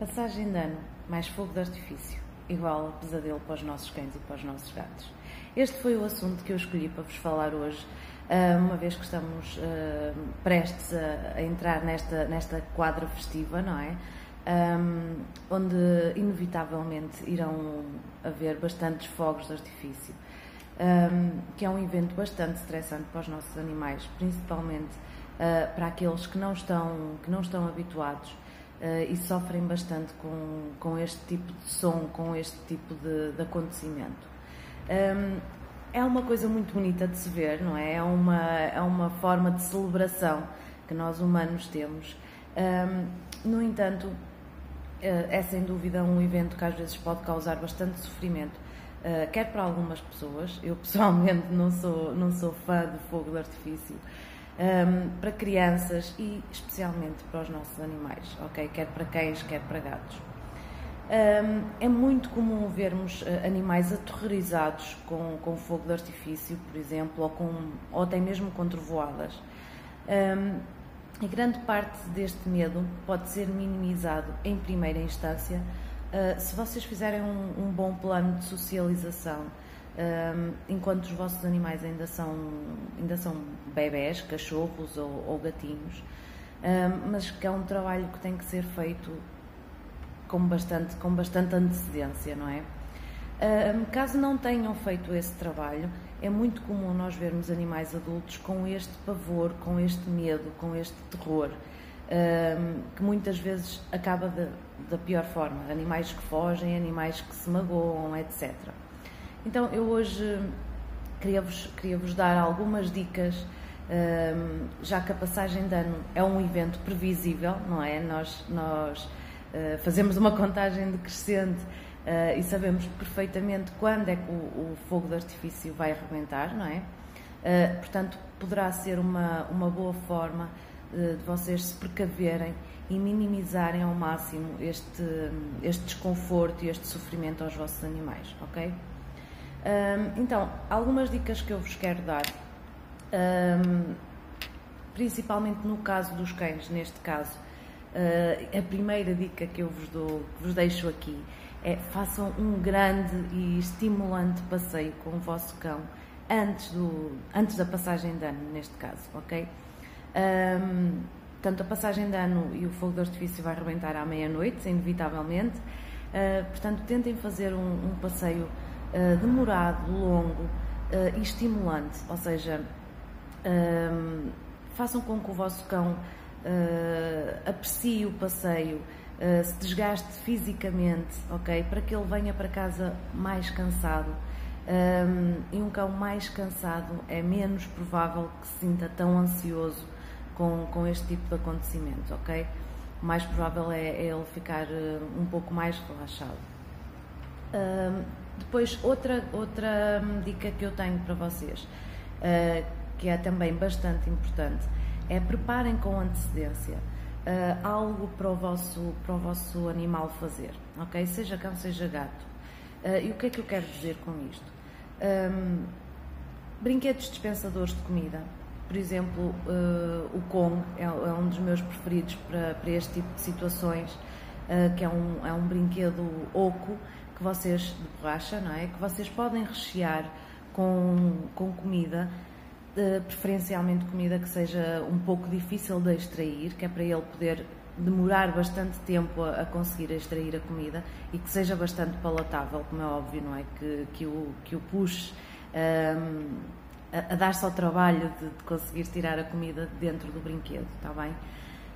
Passagem de ano, mais fogo de artifício, igual a pesadelo para os nossos cães e para os nossos gatos. Este foi o assunto que eu escolhi para vos falar hoje, ah, uma vez que estamos ah, prestes a entrar nesta, nesta quadra festiva, não é? Um, onde inevitavelmente irão haver bastantes fogos de artifício, que é um evento bastante estressante para os nossos animais, principalmente para aqueles que não estão, que não estão habituados uh, e sofrem bastante com, com este tipo de som, com este tipo de, de acontecimento. Um, é uma coisa muito bonita de se ver, não é? É uma, é uma forma de celebração que nós humanos temos. no entanto, eh, é sem dúvida um evento que às vezes pode causar bastante sofrimento, eh, quer para algumas pessoas, eu pessoalmente não sou, não sou fã de fogo de artifício, ehm, para crianças e especialmente para os nossos animais, ok? Quer para cães, quer para gatos. Ehm, é muito comum vermos eh, animais aterrorizados com, com fogo de artifício, por exemplo, ou, com, ou até mesmo com trovoadas. Ehm, e grande parte deste medo pode ser minimizado em primeira instância uh, se vocês fizerem um, um, bom plano de socialização uh, enquanto os vossos animais ainda são, ainda são bebés, cachorros ou, ou gatinhos, uh, mas que é um trabalho que tem que ser feito com bastante, com bastante antecedência, não é? caso não tenham feito esse trabalho, é muito comum nós vermos animais adultos com este pavor, com este medo, com este terror, que muitas vezes acaba da pior forma. Animais que fogem, animais que se magoam, etc. Então eu hoje queria-vos queria -vos dar algumas dicas, já que a passagem de ano é um evento previsível, não é? Nós, nós ah, fazemos uma contagem decrescente Uh, e sabemos perfeitamente quando é que o, o, fogo de artifício vai arrebentar, não é? Uh, portanto, poderá ser uma, uma boa forma uh, de vocês se precaverem e minimizarem ao máximo este, este desconforto e este sofrimento aos vossos animais, ok? Então, algumas dicas que eu vos quero dar, um, principalmente no caso dos cães, neste caso, a primeira dica que eu vos dou, vos deixo aqui, é façam um grande e estimulante passeio com o vosso cão antes, do, antes da passagem de ano, neste caso, ok? Um, portanto, a passagem de ano e o fogo de artifício vai arrebentar à meia-noite, inevitavelmente. Uh, portanto, tentem fazer um, um passeio uh, demorado, longo uh, e estimulante, ou seja, façam com que o vosso cão aprecie o passeio, uh, se desgaste fisicamente, ok? Para que ele venha para casa mais cansado. Um, e um cão mais cansado é menos provável que se sinta tão ansioso com, com este tipo de acontecimentos, ok? O mais provável é, é ele ficar uh, um pouco mais relaxado. Um, depois, outra, outra dica que eu tenho para vocês, uh, que é também bastante importante, é preparem com antecedência uh, algo para o, vosso, para o vosso animal fazer, ok? Seja cão, seja gato. Uh, e o que é que eu quero dizer com isto? Um, brinquedos dispensadores de comida. Por exemplo, uh, o Kong é, é, um dos meus preferidos para, para este tipo de situações, que é um, é um brinquedo oco que vocês, de borracha, não é? Que vocês podem rechear com, com comida preferencialmente comida que seja um pouco difícil de extrair, que é para ele poder demorar bastante tempo a, a conseguir extrair a comida e que seja bastante palatável, como é óbvio, não é? Que, que, o, que o puxe um, a, a dar-se ao trabalho de, de, conseguir tirar a comida dentro do brinquedo, está bem?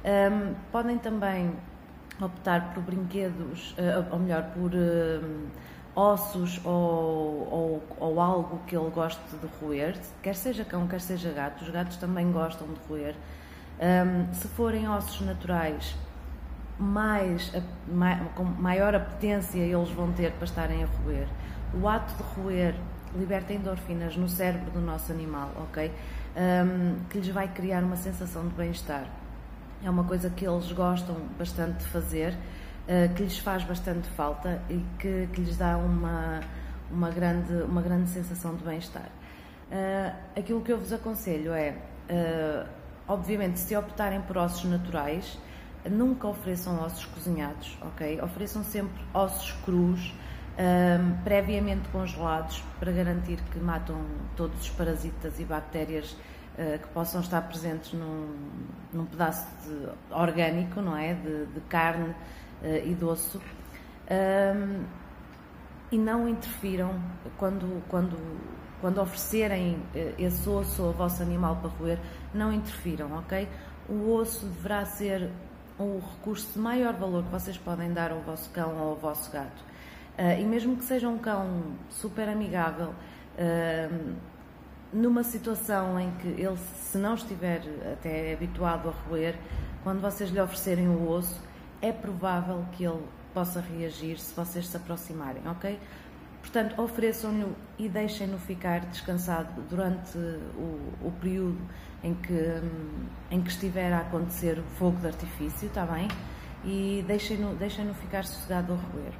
Um, podem também optar por brinquedos, uh, ou melhor, por. Uh, ossos ou, ou, ou, algo que ele goste de roer, quer seja cão, quer seja gato, os gatos também gostam de roer. Um, se forem ossos naturais, mais, com maior apetência eles vão ter para estarem a roer. O ato de roer liberta endorfinas no cérebro do nosso animal, ok? Um, que lhes vai criar uma sensação de bem-estar. É uma coisa que eles gostam bastante de fazer, uh, que lhes faz bastante falta e que, que lhes dá uma, uma, grande, uma grande sensação de bem-estar. Uh, aquilo que eu vos aconselho é, uh, obviamente, se optarem por ossos naturais, nunca ofereçam ossos cozinhados, ok? Ofereçam sempre ossos crus, previamente congelados, para garantir que matam todos os parasitas e bactérias que possam estar presentes num, num pedaço de, orgânico, não é? De, de carne uh, e de osso. Um, e não interfiram quando, quando, quando oferecerem uh, esse osso ao vosso animal para roer, não interfiram, ok? O osso deverá ser o recurso de maior valor que vocês podem dar ao vosso cão ou ao vosso gato. Uh, e mesmo que seja um cão super amigável, uh, numa situação em que ele, se não estiver até habituado a roer, quando vocês lhe oferecerem o osso, é provável que ele possa reagir se vocês se aproximarem, ok? Portanto, ofereçam-lhe e deixem-no ficar descansado durante o, o período em que, em que estiver a acontecer o fogo de artifício, está bem? E deixem-no deixem ficar sossegado a roer.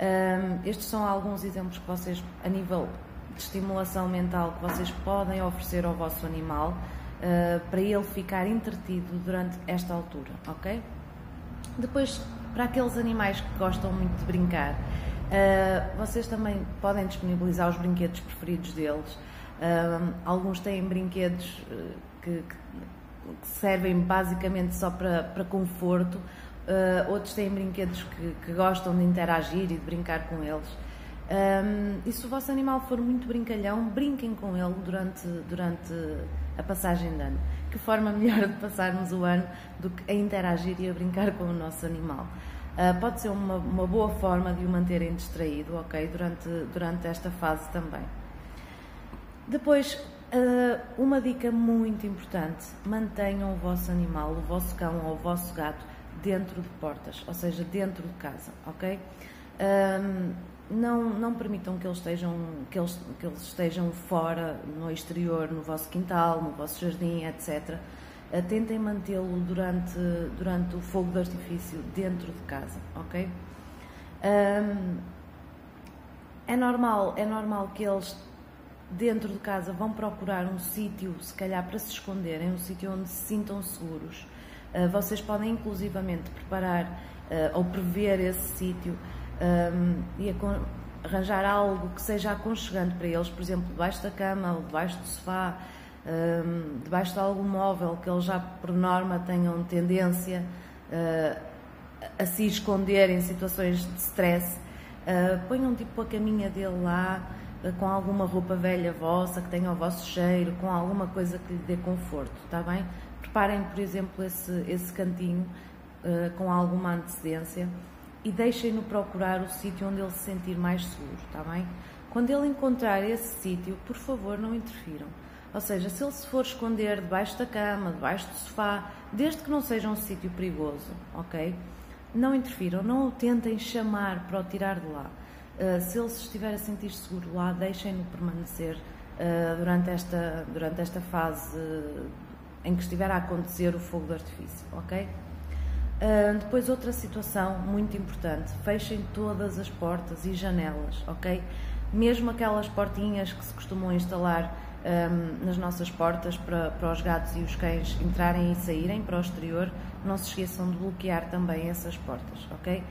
Um, estes são alguns exemplos que vocês, a nível de estimulação mental, que vocês podem oferecer ao vosso animal uh, para ele ficar entretido durante esta altura, ok? Depois, para aqueles animais que gostam muito de brincar, uh, vocês também podem disponibilizar os brinquedos preferidos deles. Uh, alguns têm brinquedos que, que servem basicamente só para, para conforto, outros têm brinquedos que, que, gostam de interagir e de brincar com eles. Um, e se o vosso animal for muito brincalhão, brinquem com ele durante, durante a passagem de ano. Que forma melhor de passarmos o ano do que a interagir e a brincar com o nosso animal. Uh, pode ser uma, uma boa forma de o manterem distraído, ok? Durante, durante esta fase também. Depois, Uh, uma dica muito importante: mantenham o vosso animal, o vosso cão ou o vosso gato dentro de portas, ou seja, dentro de casa, ok? Uh, não, não permitam que eles, estejam, que, eles, que eles estejam fora, no exterior, no vosso quintal, no vosso jardim, etc. Tentem mantê-lo durante, durante o fogo de artifício dentro de casa, ok? é normal, é normal que eles dentro de casa vão procurar um sítio, se calhar para se esconderem, um sítio onde se sintam seguros. Uh, vocês podem inclusivamente preparar uh, ou prever esse sítio um, e arranjar algo que seja aconchegante para eles, por exemplo, debaixo da cama ou debaixo do sofá, um, debaixo de algum móvel que eles já por norma tenham tendência uh, a se esconder em situações de stress. ponham tipo a caminha dele lá, com alguma roupa velha vossa, que tenha o vosso cheiro, com alguma coisa que lhe dê conforto, está bem? Preparem, por exemplo, esse, esse cantinho uh, com alguma antecedência e deixem-no procurar o sítio onde ele se sentir mais seguro, está bem? Quando ele encontrar esse sítio, por favor, não interfiram. Ou seja, se ele se for esconder debaixo da cama, debaixo do sofá, desde que não seja um sítio perigoso, ok? Não interfiram, não o tentem chamar para o tirar de lá. Uh, se ele se estiver a sentir seguro lá, deixem-no permanecer uh, durante, esta, durante esta fase uh, em que estiver a acontecer o fogo de artifício, ok? Depois, outra situação muito importante: fechem todas as portas e janelas, ok? Mesmo aquelas portinhas que se costumam instalar um, nas nossas portas para, para os gatos e os cães entrarem e saírem para o exterior, não se esqueçam de bloquear também essas portas, ok?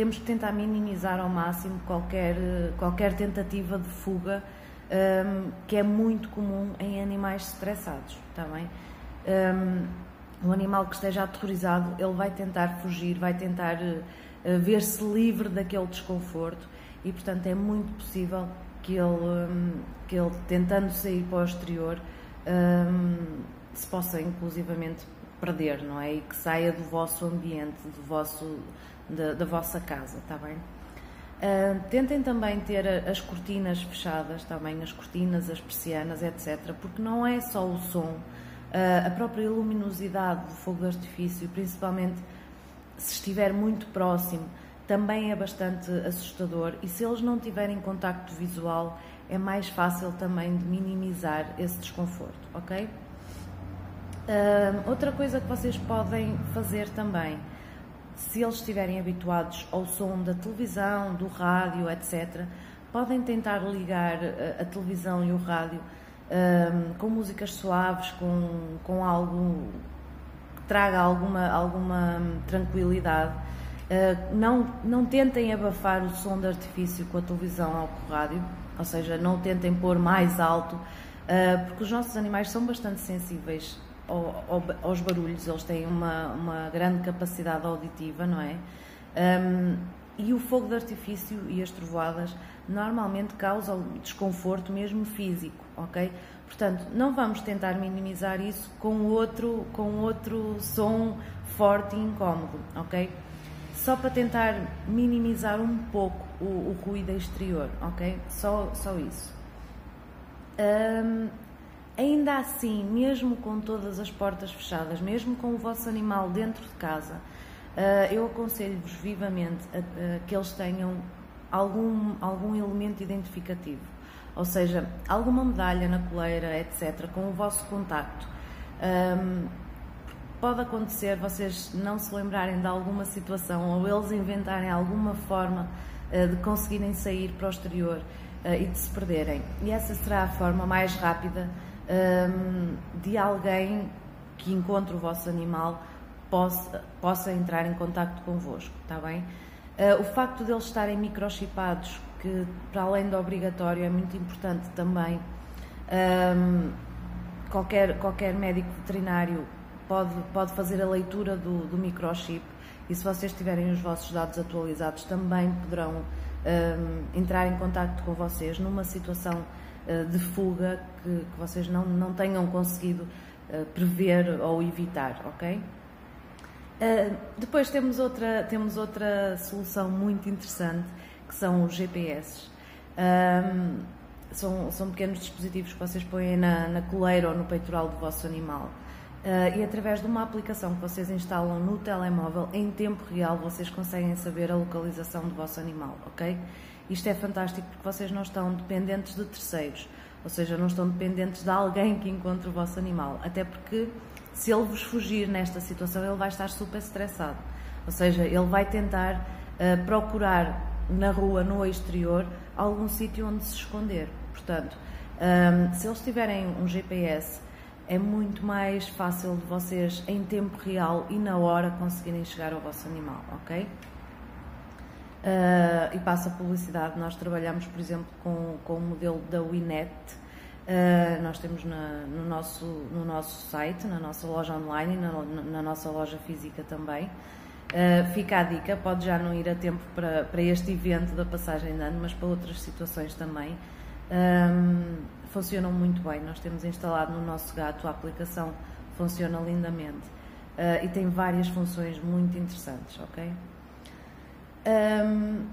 temos que tentar minimizar ao máximo qualquer, qualquer tentativa de fuga, um, que é muito comum em animais estressados, está bem? Um animal que esteja aterrorizado, ele vai tentar fugir, vai tentar uh, ver-se livre daquele desconforto e, portanto, é muito possível que ele, um, que ele tentando sair para o exterior, se possa inclusivamente perder, não é? E que saia do vosso ambiente, do vosso, da, da vossa casa, está bem? Uh, tentem também ter as cortinas fechadas, também as cortinas, as persianas, etc., porque não é só o som, a própria luminosidade do fogo de artifício, principalmente se estiver muito próximo, também é bastante assustador e se eles não tiverem contacto visual, é mais fácil também de minimizar esse desconforto, ok? Uh, outra coisa que vocês podem fazer também, se eles estiverem habituados ao som da televisão, do rádio, etc., podem tentar ligar a, a televisão e o rádio um, com músicas suaves, com, com algo que traga alguma, alguma tranquilidade. Uh, não, não tentem abafar o som de artifício com a televisão ou com o rádio, ou seja, não tentem pôr mais alto, uh, porque os nossos animais são bastante sensíveis ao, ao, aos barulhos, eles têm uma, uma grande capacidade auditiva, não é? Um, e o fogo de artifício e as trovoadas normalmente causam desconforto mesmo físico, ok? Portanto, não vamos tentar minimizar isso com outro, com outro som forte e incómodo, ok? Só para tentar minimizar um pouco o, o ruído exterior, ok? Só, só isso. Um, ainda assim, mesmo com todas as portas fechadas, mesmo com o vosso animal dentro de casa, eu aconselho-vos vivamente a, a, que eles tenham algum, algum elemento identificativo, ou seja, alguma medalha na coleira, etc., com o vosso contacto. Um, pode acontecer vocês não se lembrarem de alguma situação ou eles inventarem alguma forma uh, de conseguirem sair para o exterior uh, e de se perderem. E essa será a forma mais rápida um, de alguém que encontre o vosso animal possa, possa entrar em contato convosco, está bem? Uh, o facto de eles estarem microchipados, que para além do obrigatório é muito importante também, um, qualquer, qualquer médico veterinário pode, pode fazer a leitura do, do microchip e se vocês tiverem os vossos dados atualizados também poderão um, entrar em contato com vocês numa situação uh, de fuga que, que, vocês não, não tenham conseguido uh, prever ou evitar, ok? Uh, depois temos outra, temos outra solução muito interessante que são os GPS. Um, são, são pequenos dispositivos que vocês põem na, na coleira ou no peitoral do vosso animal. Uh, e através de uma aplicação que vocês instalam no telemóvel, em tempo real, vocês conseguem saber a localização do vosso animal, ok? Isto é fantástico porque vocês não estão dependentes de terceiros, ou seja, não estão dependentes de alguém que encontre o vosso animal, até porque se ele vos fugir nesta situação, ele vai estar super estressado. Ou seja, ele vai tentar uh, procurar na rua, no exterior, algum sítio onde se esconder. Portanto, um, ehm, se eles tiverem um GPS, é muito mais fácil de vocês, em tempo real e na hora, conseguirem chegar ao vosso animal, ok? Uh, e passa a publicidade. Nós trabalhamos, por exemplo, com, com o modelo da Winet, Uh, nós temos na, no, nosso, no nosso site, na nossa loja online e na, na nossa loja física também. Uh, fica a dica, pode já não ir a tempo para, para este evento da passagem de ano, mas para outras situações também. Um, funcionam muito bem. Nós temos instalado no nosso gato a aplicação, funciona lindamente uh, e tem várias funções muito interessantes, ok? Um,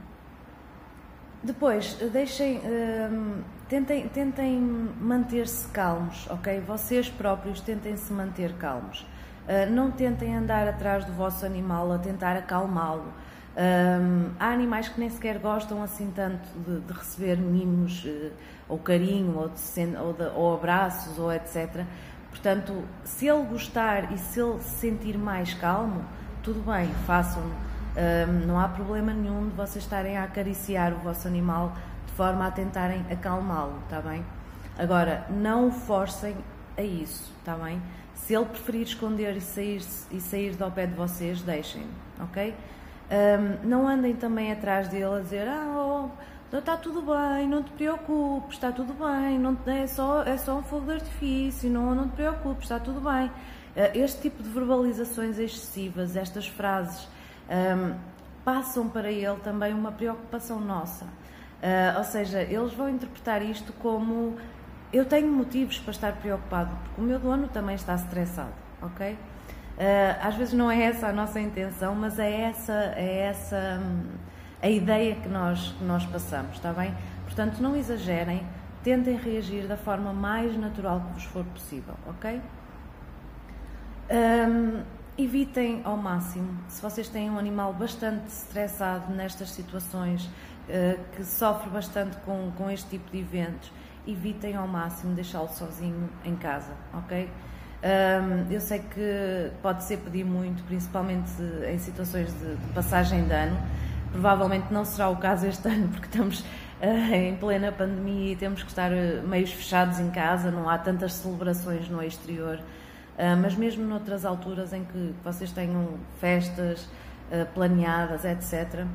depois, deixem, um, tentem, tentem manter-se calmos, ok? Vocês próprios tentem se manter calmos. Uh, não tentem andar atrás do vosso animal a tentar acalmá-lo. Um, há animais que nem sequer gostam assim tanto de, de receber mimos uh, ou carinho ou, de, ou, de, ou, abraços ou etc. Portanto, se ele gostar e se ele se sentir mais calmo, tudo bem, façam. Um, não há problema nenhum de vocês estarem a acariciar o vosso animal de forma a tentarem acalmá-lo, está bem? Agora, não o forcem a isso, está bem? Se ele preferir esconder e sair, e sair do pé de vocês, deixem, ok? Um, não andem também atrás dele a dizer, ah, oh, está tudo bem, não te preocupes, está tudo bem, não te, é, só, é só um fogo de artifício, não, não te preocupes, está tudo bem. Uh, este tipo de verbalizações excessivas, estas frases um, passam para ele também uma preocupação nossa. Uh, ou seja, eles vão interpretar isto como eu tenho motivos para estar preocupado, porque o meu dono também está estressado, ok? Uh, às vezes não é essa a nossa intenção, mas é essa, é essa um, a ideia que nós, que nós passamos, está bem? Portanto, não exagerem, tentem reagir da forma mais natural que vos for possível, ok? Um, evitem ao máximo, se vocês têm um animal bastante estressado nestas situações, uh, que sofre bastante com, com este tipo de eventos, evitem ao máximo deixá-lo sozinho em casa, ok? Eu sei que pode ser pedir muito, principalmente em situações de, de, passagem de ano. Provavelmente não será o caso este ano, porque estamos uh, em plena pandemia e temos que estar uh, meios fechados em casa, não há tantas celebrações no exterior. Uh, mas mesmo noutras alturas em que vocês tenham festas planeadas, etc.,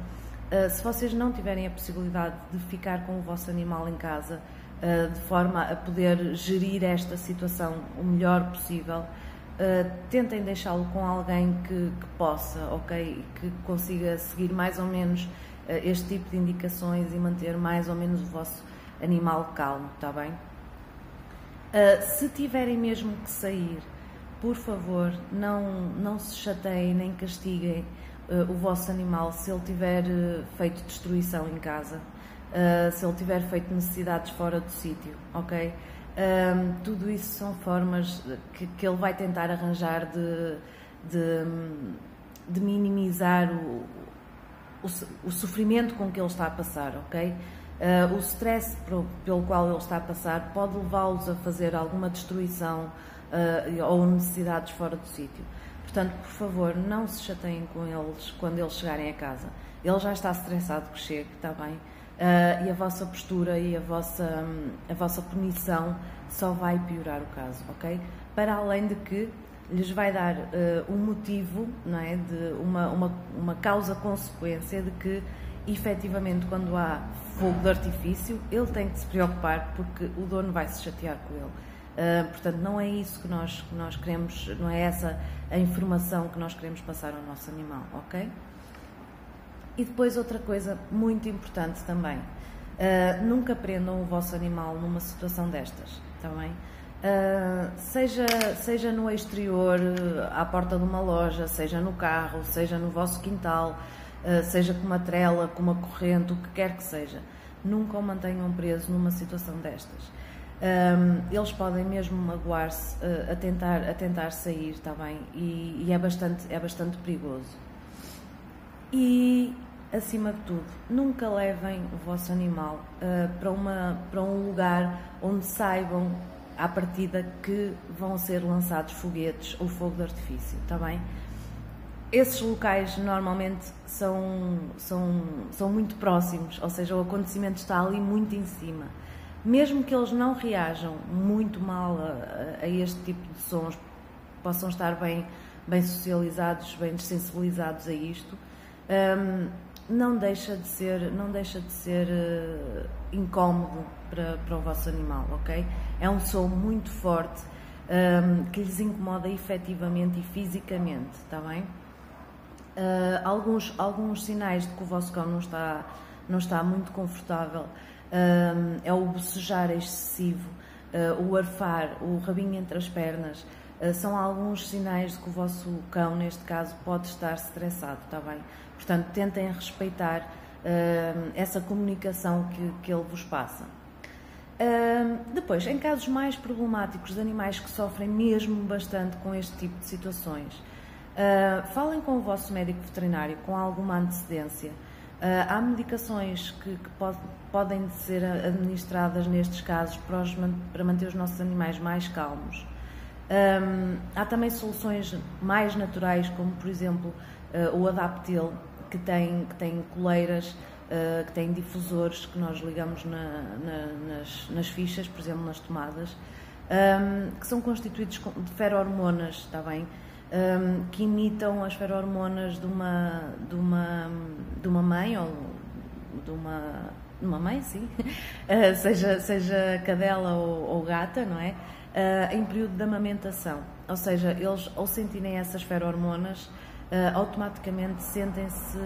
se vocês não tiverem a possibilidade de ficar com o vosso animal em casa, de forma a poder gerir esta situação o melhor possível. Tentem deixá-lo com alguém que, que, possa, ok? Que consiga seguir mais ou menos este tipo de indicações e manter mais ou menos o vosso animal calmo, está bem? Se tiverem mesmo que sair, por favor, não, não se chateiem nem castiguem o vosso animal se ele tiver feito destruição em casa uh, se ele tiver feito necessidades fora do sítio, ok? Tudo isso são formas que, que, ele vai tentar arranjar de, de, de minimizar o, o, o, sofrimento com que ele está a passar, ok? Uh, o stress pelo qual ele está a passar pode levá-los a fazer alguma destruição uh, ou necessidades fora do sítio. Portanto, por favor, não se chateiem com eles quando eles chegarem a casa. Ele já está estressado que chegue, está bem? uh, e a vossa postura e a vossa, a vossa punição só vai piorar o caso, ok? Para além de que lhes vai dar uh, um motivo, não é? De uma, uma, uma causa-consequência de que, efetivamente, quando há fogo de artifício, ele tem que se preocupar porque o dono vai se chatear com ele. Uh, portanto, não é isso que nós, que nós queremos, não é essa a informação que nós queremos passar ao nosso animal, ok? E depois outra coisa muito importante também, uh, nunca prendam o vosso animal numa situação destas, também. Tá uh, seja, seja no exterior, à porta de uma loja, seja no carro, seja no vosso quintal, seja com uma trela, com uma corrente, o que quer que seja. Nunca o mantenham preso numa situação destas. Um, eles podem mesmo magoar-se uh, a, tentar, a tentar sair, está bem? E, e, é, bastante, é bastante perigoso. E, acima de tudo, nunca levem o vosso animal uh, para, uma, para um lugar onde saibam à partida que vão ser lançados foguetes ou fogo de artifício, está bem? Esses locais normalmente são, são, são muito próximos, ou seja, o acontecimento está ali muito em cima. Mesmo que eles não reajam muito mal a, a este tipo de sons, possam estar bem, bem socializados, bem desensibilizados a isto, um, não deixa de ser, não deixa de ser uh, incómodo para, para o vosso animal, ok? É um som muito forte um, que lhes incomoda efetivamente e fisicamente, está bem? Uh, alguns, alguns sinais de que o vosso cão não está, não está muito confortável um, é o bocejar excessivo, uh, o arfar, o rabinho entre as pernas, uh, são alguns sinais de que o vosso cão, neste caso, pode estar estressado, está bem? Portanto, tentem respeitar uh, essa comunicação que, que ele vos passa. Depois, em casos mais problemáticos de animais que sofrem mesmo bastante com este tipo de situações, uh, falem com o vosso médico veterinário com alguma antecedência. Uh, há medicações que, que pod, podem ser administradas nestes casos para, os, para, manter os nossos animais mais calmos. Há também soluções mais naturais, como por exemplo o Adaptil, que tem, que tem coleiras, uh, que tem difusores que nós ligamos na, na, nas, nas, fichas, por exemplo, nas tomadas, um, que são constituídos de ferormonas, está bem? Um, que imitam as ferormonas de uma, de uma, de uma mãe ou de uma, de uma mãe, sim, uh, seja, seja cadela ou, ou gata, não é? Uh, em período de amamentação. Ou seja, eles ao sentirem essas ferormonas uh, automaticamente sentem-se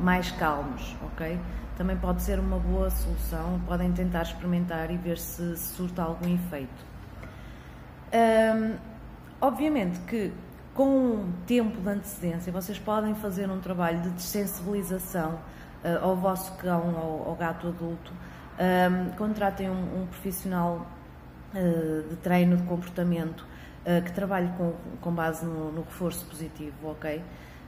mais calmos, ok? Também pode ser uma boa solução, podem tentar experimentar e ver se, se surta algum efeito. Um, obviamente que com tempo de antecedência vocês podem fazer um trabalho de desensibilização uh, ao vosso cão ou ao gato adulto. Um, contratem um, um profissional uh, de treino de comportamento uh, que trabalhe com, com base no, no reforço positivo, ok?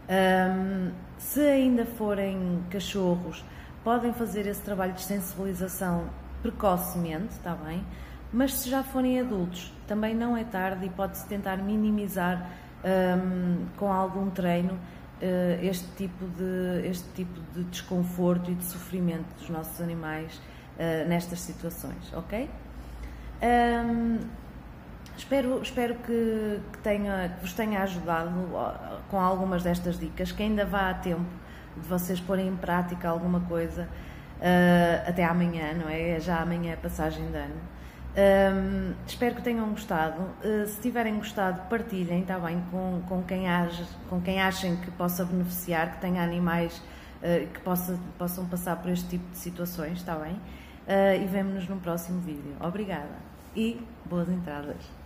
Um, se ainda forem cachorros, podem fazer esse trabalho de sensibilização precocemente, está bem? Mas se já forem adultos, também não é tarde e pode-se tentar minimizar um, com algum treino uh, este, tipo de, este tipo de desconforto e de sofrimento dos nossos animais uh, nestas situações, ok? Um, espero espero que, que, tenha, que vos tenha ajudado com algumas destas dicas, que ainda vá a tempo de vocês porem em prática alguma coisa uh, até amanhã, não é? É já amanhã a passagem de ano. Um, espero que tenham gostado. Uh, se tiverem gostado, partilhem, está bem, com, com, quem age, com quem achem que possa beneficiar, que tenha animais uh, que possa, possam passar por este tipo de situações, está bem? Uh, e vemo-nos no próximo vídeo. Obrigada e boas entradas.